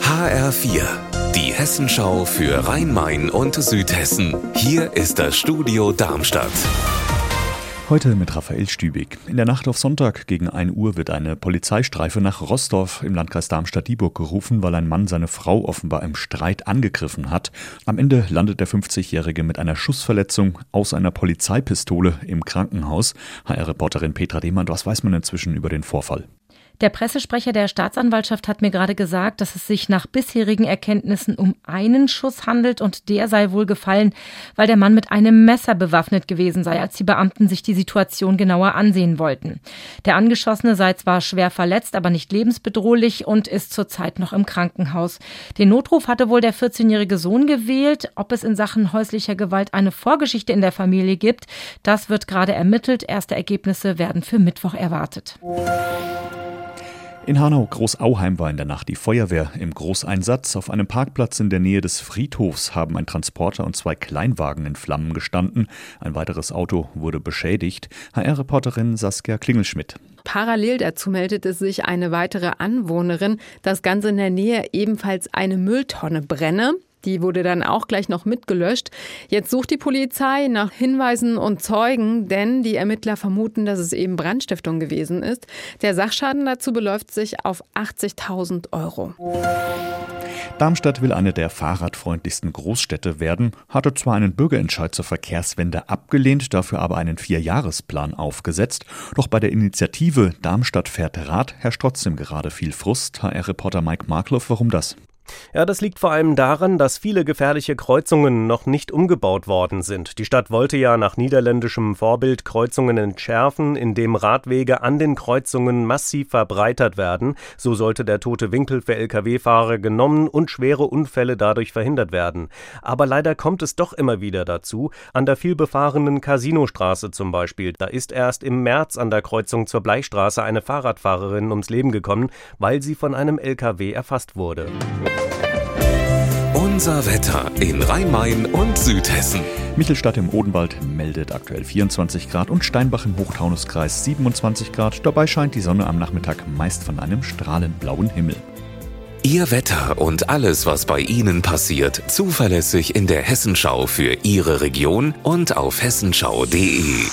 HR4, die Hessenschau für Rhein-Main und Südhessen. Hier ist das Studio Darmstadt. Heute mit Raphael Stübig. In der Nacht auf Sonntag gegen 1 Uhr wird eine Polizeistreife nach Rostorf im Landkreis Darmstadt-Dieburg gerufen, weil ein Mann seine Frau offenbar im Streit angegriffen hat. Am Ende landet der 50-Jährige mit einer Schussverletzung aus einer Polizeipistole im Krankenhaus. HR-Reporterin Petra Demann, was weiß man inzwischen über den Vorfall? Der Pressesprecher der Staatsanwaltschaft hat mir gerade gesagt, dass es sich nach bisherigen Erkenntnissen um einen Schuss handelt und der sei wohl gefallen, weil der Mann mit einem Messer bewaffnet gewesen sei, als die Beamten sich die Situation genauer ansehen wollten. Der Angeschossene sei zwar schwer verletzt, aber nicht lebensbedrohlich und ist zurzeit noch im Krankenhaus. Den Notruf hatte wohl der 14-jährige Sohn gewählt. Ob es in Sachen häuslicher Gewalt eine Vorgeschichte in der Familie gibt, das wird gerade ermittelt. Erste Ergebnisse werden für Mittwoch erwartet. In Hanau-Großauheim war in der Nacht die Feuerwehr im Großeinsatz. Auf einem Parkplatz in der Nähe des Friedhofs haben ein Transporter und zwei Kleinwagen in Flammen gestanden. Ein weiteres Auto wurde beschädigt. HR-Reporterin Saskia Klingelschmidt. Parallel dazu meldete sich eine weitere Anwohnerin, dass ganz in der Nähe ebenfalls eine Mülltonne brenne. Die wurde dann auch gleich noch mitgelöscht. Jetzt sucht die Polizei nach Hinweisen und Zeugen, denn die Ermittler vermuten, dass es eben Brandstiftung gewesen ist. Der Sachschaden dazu beläuft sich auf 80.000 Euro. Darmstadt will eine der fahrradfreundlichsten Großstädte werden, hatte zwar einen Bürgerentscheid zur Verkehrswende abgelehnt, dafür aber einen Vierjahresplan aufgesetzt. Doch bei der Initiative Darmstadt fährt Rad herrscht trotzdem gerade viel Frust. HR-Reporter Mike Markloff, warum das? Ja, das liegt vor allem daran, dass viele gefährliche Kreuzungen noch nicht umgebaut worden sind. Die Stadt wollte ja nach niederländischem Vorbild Kreuzungen entschärfen, indem Radwege an den Kreuzungen massiv verbreitert werden. So sollte der tote Winkel für Lkw-Fahrer genommen und schwere Unfälle dadurch verhindert werden. Aber leider kommt es doch immer wieder dazu. An der vielbefahrenen Casinostraße zum Beispiel. Da ist erst im März an der Kreuzung zur Bleichstraße eine Fahrradfahrerin ums Leben gekommen, weil sie von einem Lkw erfasst wurde. Unser Wetter in Rhein-Main und Südhessen. Michelstadt im Odenwald meldet aktuell 24 Grad und Steinbach im Hochtaunuskreis 27 Grad. Dabei scheint die Sonne am Nachmittag meist von einem strahlend blauen Himmel. Ihr Wetter und alles, was bei Ihnen passiert, zuverlässig in der Hessenschau für Ihre Region und auf hessenschau.de.